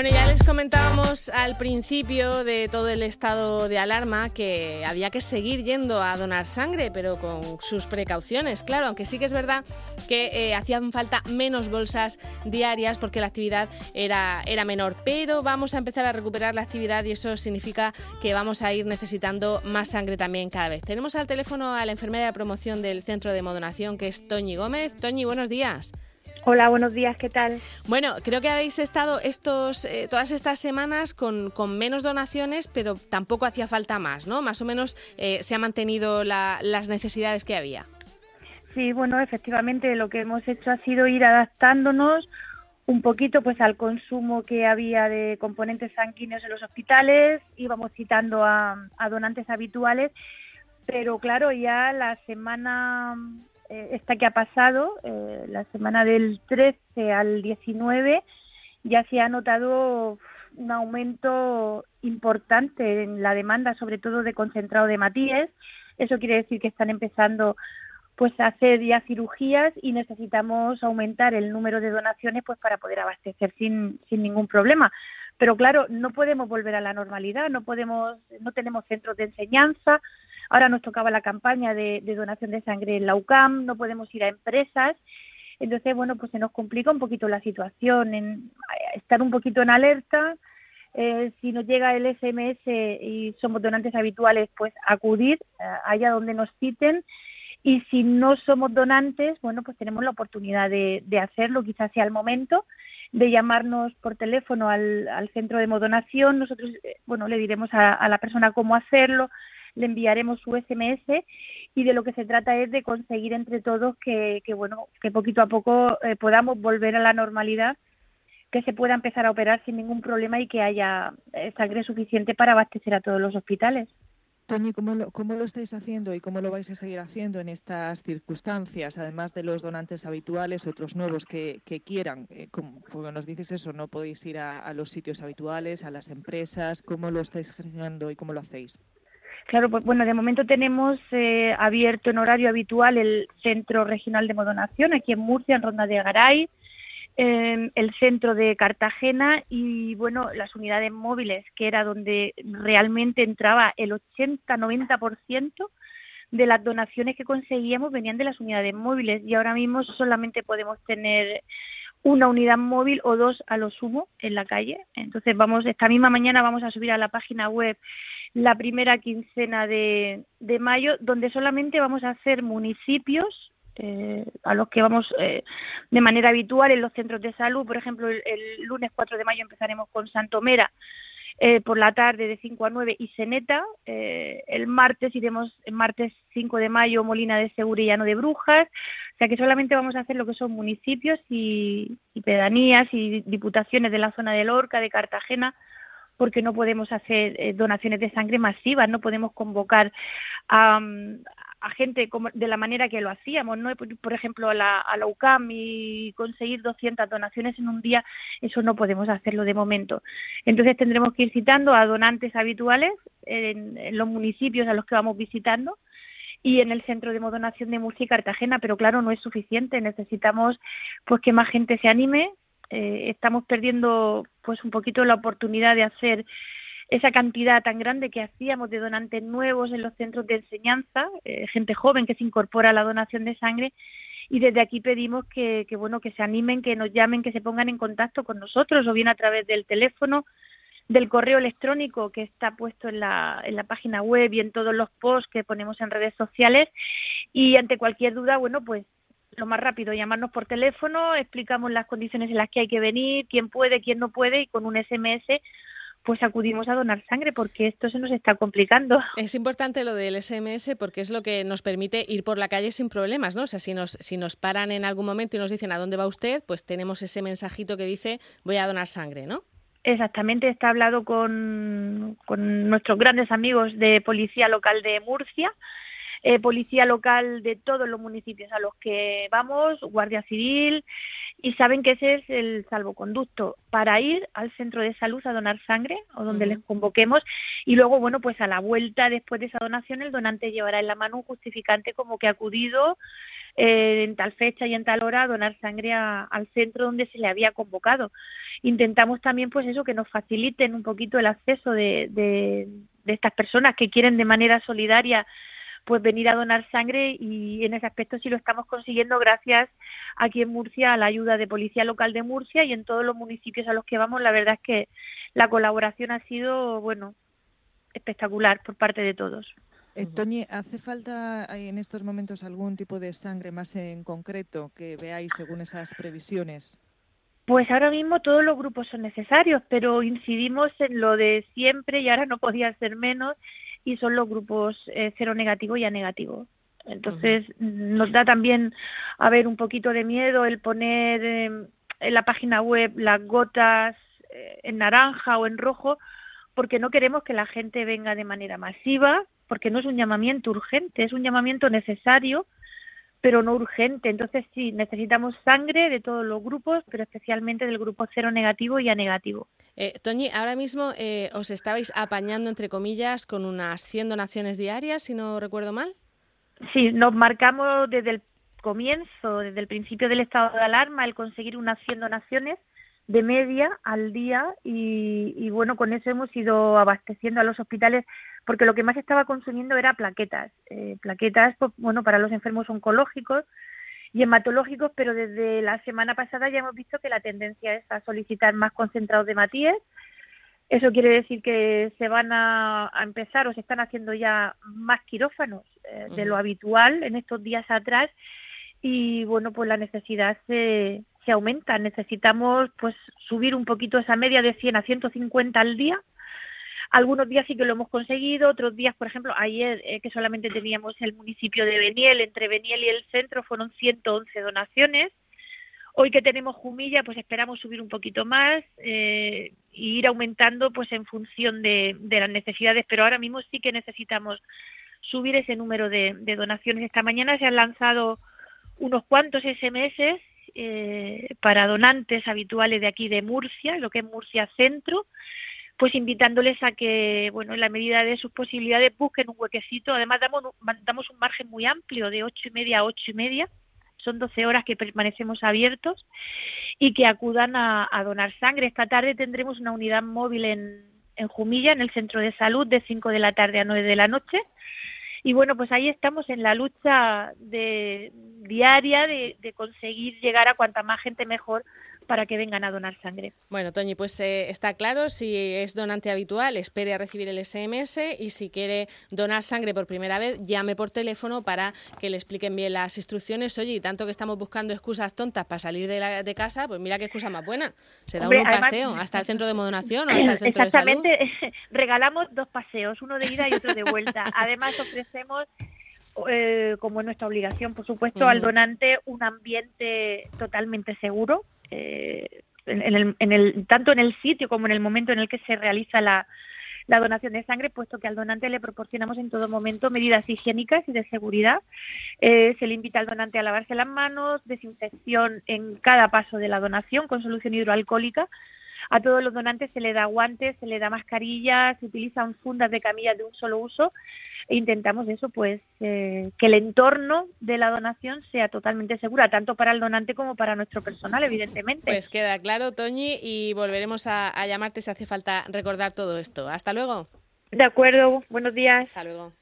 Bueno, ya les comentábamos al principio de todo el estado de alarma que había que seguir yendo a donar sangre, pero con sus precauciones, claro, aunque sí que es verdad que eh, hacían falta menos bolsas diarias porque la actividad era, era menor, pero vamos a empezar a recuperar la actividad y eso significa que vamos a ir necesitando más sangre también cada vez. Tenemos al teléfono a la enfermera de promoción del Centro de Modonación, que es Toñi Gómez. Toñi, buenos días. Hola, buenos días, ¿qué tal? Bueno, creo que habéis estado estos, eh, todas estas semanas con, menos donaciones, pero tampoco hacía falta más, ¿no? Más o menos eh, se han mantenido las necesidades que había. Sí, bueno, efectivamente lo que hemos hecho ha sido ir adaptándonos un poquito pues al consumo que había de componentes sanguíneos en los hospitales, íbamos citando a, a donantes habituales, pero claro, ya la semana esta que ha pasado, eh, la semana del 13 al 19, ya se ha notado un aumento importante en la demanda, sobre todo de concentrado de matías. Eso quiere decir que están empezando pues a hacer ya cirugías y necesitamos aumentar el número de donaciones pues para poder abastecer sin, sin ningún problema. Pero claro, no podemos volver a la normalidad, no podemos, no tenemos centros de enseñanza, Ahora nos tocaba la campaña de, donación de sangre en la UCAM, no podemos ir a empresas. Entonces, bueno, pues se nos complica un poquito la situación, en estar un poquito en alerta. Eh, si nos llega el SMS y somos donantes habituales, pues acudir eh, allá donde nos citen. Y si no somos donantes, bueno, pues tenemos la oportunidad de, hacerlo, quizás sea el momento de llamarnos por teléfono al, centro de modonación. Nosotros, eh, bueno, le diremos a, la persona cómo hacerlo, le enviaremos su SMS y de lo que se trata es de conseguir entre todos que, bueno, que poquito a poco eh, podamos volver a la normalidad, que se pueda empezar a operar sin ningún problema y que haya eh, sangre suficiente para abastecer a todos los hospitales. Toñi, ¿cómo lo, ¿cómo lo estáis haciendo y cómo lo vais a seguir haciendo en estas circunstancias? Además de los donantes habituales, otros nuevos que, quieran. Eh, como, porque nos dices eso, no podéis ir a, a, los sitios habituales, a las empresas. ¿Cómo lo estáis gestionando y cómo lo hacéis? Claro, pues bueno, de momento tenemos eh, abierto en horario habitual el Centro Regional de Modonación aquí en Murcia, en Ronda de Garay, el centro de Cartagena y bueno, las unidades móviles, que era donde realmente entraba el 80-90% de las donaciones que conseguíamos venían de las unidades móviles y ahora mismo solamente podemos tener una unidad móvil o dos a lo sumo en la calle. Entonces vamos, esta misma mañana vamos a subir a la página web la primera quincena de, de mayo, donde solamente vamos a hacer municipios eh, a los que vamos eh, de manera habitual en los centros de salud. Por ejemplo, el, lunes 4 de mayo empezaremos con Santomera eh, por la tarde de 5 a 9 y Seneta. Eh, el martes iremos, el martes 5 de mayo, Molina de Segurillano de Brujas. O sea que solamente vamos a hacer lo que son municipios y, y pedanías y diputaciones de la zona de Lorca, de Cartagena, porque no podemos hacer eh, donaciones de sangre masivas, no podemos convocar a, gente como, de la manera que lo hacíamos, ¿no? Por, ejemplo, a la, a la UCAM y conseguir 200 donaciones en un día, eso no podemos hacerlo de momento. Entonces tendremos que ir citando a donantes habituales en, en los municipios a los que vamos visitando y en el centro de modonación de Murcia y Cartagena, pero claro, no es suficiente, necesitamos pues que más gente se anime, eh, estamos perdiendo pues un poquito la oportunidad de hacer esa cantidad tan grande que hacíamos de donantes nuevos en los centros de enseñanza, eh, gente joven que se incorpora a la donación de sangre y desde aquí pedimos que, bueno que se animen, que nos llamen, que se pongan en contacto con nosotros o bien a través del teléfono, del correo electrónico que está puesto en la, en la página web y en todos los posts que ponemos en redes sociales. Y ante cualquier duda, bueno, pues lo más rápido, llamarnos por teléfono, explicamos las condiciones en las que hay que venir, quién puede, quién no puede y con un SMS pues acudimos a donar sangre porque esto se nos está complicando. Es importante lo del SMS porque es lo que nos permite ir por la calle sin problemas, ¿no? O sea, si nos, si nos paran en algún momento y nos dicen a dónde va usted, pues tenemos ese mensajito que dice voy a donar sangre, ¿no? Exactamente, está hablado con, con nuestros grandes amigos de Policía Local de Murcia, eh, policía local de todos los municipios a los que vamos, Guardia Civil, y saben que ese es el salvoconducto para ir al centro de salud a donar sangre o donde les convoquemos y luego, bueno, pues a la vuelta después de esa donación el donante llevará en la mano un justificante como que ha acudido eh, en tal fecha y en tal hora a donar sangre al centro donde se le había convocado. Intentamos también, pues eso, que nos faciliten un poquito el acceso de, de, de estas personas que quieren de manera solidaria pues venir a donar sangre y en ese aspecto sí lo estamos consiguiendo gracias aquí en Murcia a la ayuda de Policía Local de Murcia y en todos los municipios a los que vamos la verdad es que la colaboración ha sido bueno espectacular por parte de todos. Eh, Toñi, ¿hace falta en estos momentos algún tipo de sangre más en concreto que veáis según esas previsiones? Pues ahora mismo todos los grupos son necesarios, pero incidimos en lo de siempre y ahora no podía ser menos y son los grupos eh, cero negativo y A negativo. Entonces nos da también a ver un poquito de miedo el poner em, en la página web las gotas eh, en naranja o en rojo porque no queremos que la gente venga de manera masiva, porque no es un llamamiento urgente, es un llamamiento necesario pero no urgente. Entonces sí, necesitamos sangre de todos los grupos, pero especialmente del grupo cero negativo y A negativo. Eh, Toñi, ahora mismo eh, os estabais apañando, entre comillas, con unas 100 donaciones diarias, si no recuerdo mal. Sí, nos marcamos desde el comienzo, desde el principio del estado de alarma, el conseguir unas 100 donaciones de media al día y, bueno, con eso hemos ido abasteciendo a los hospitales porque lo que más estaba consumiendo era plaquetas, eh, plaquetas, pues, bueno, para los enfermos oncológicos y hematológicos, pero desde la semana pasada ya hemos visto que la tendencia es a solicitar más concentrados de Matías. Eso quiere decir que se van a, empezar o se están haciendo ya más quirófanos eh, de lo habitual en estos días atrás y bueno, pues la necesidad se, se aumenta. Necesitamos pues subir un poquito esa media de 100 a 150 al día. Algunos días sí que lo hemos conseguido, otros días, por ejemplo, ayer eh, que solamente teníamos el municipio de Beniel, entre Beniel y el centro fueron 111 donaciones. Hoy que tenemos Jumilla, pues esperamos subir un poquito más eh, e ir aumentando pues en función de, las necesidades, pero ahora mismo sí que necesitamos subir ese número de, de donaciones. Esta mañana se han lanzado unos cuantos SMS eh, para donantes habituales de aquí de Murcia, lo que es Murcia Centro, pues invitándoles a que, bueno, en la medida de sus posibilidades busquen un huequecito. Además, damos, damos un margen muy amplio de ocho y media a ocho y media. Son 12 horas que permanecemos abiertos y que acudan a, donar sangre. Esta tarde tendremos una unidad móvil en, en Jumilla, en el centro de salud, de 5 de la tarde a 9 de la noche y bueno, pues ahí estamos en la lucha de, diaria de, de conseguir llegar a cuanta más gente mejor para que vengan a donar sangre. Bueno, Toñi, pues eh, está claro, si es donante habitual, espere a recibir el SMS y si quiere donar sangre por primera vez, llame por teléfono para que le expliquen bien las instrucciones. Oye, y tanto que estamos buscando excusas tontas para salir de, la, de casa, pues mira qué excusa más buena. Se da un paseo hasta el centro de modonación o hasta el centro de salud. Exactamente, regalamos dos paseos, uno de ida y otro de vuelta. Además ofrecemos eh, como nuestra obligación, por supuesto, al donante un ambiente totalmente seguro, eh, en, el, en el, tanto en el sitio como en el momento en el que se realiza la, la donación de sangre, puesto que al donante le proporcionamos en todo momento medidas higiénicas y de seguridad. Eh, se le invita al donante a lavarse las manos, desinfección en cada paso de la donación con solución hidroalcohólica. A todos los donantes se le da guantes, se le da mascarillas, se utilizan fundas de camillas de un solo uso e intentamos eso, pues eh, que el entorno de la donación sea totalmente segura, tanto para el donante como para nuestro personal, evidentemente. Pues queda claro, Toñi, y volveremos a, a llamarte si hace falta recordar todo esto. Hasta luego. De acuerdo, buenos días. Hasta luego.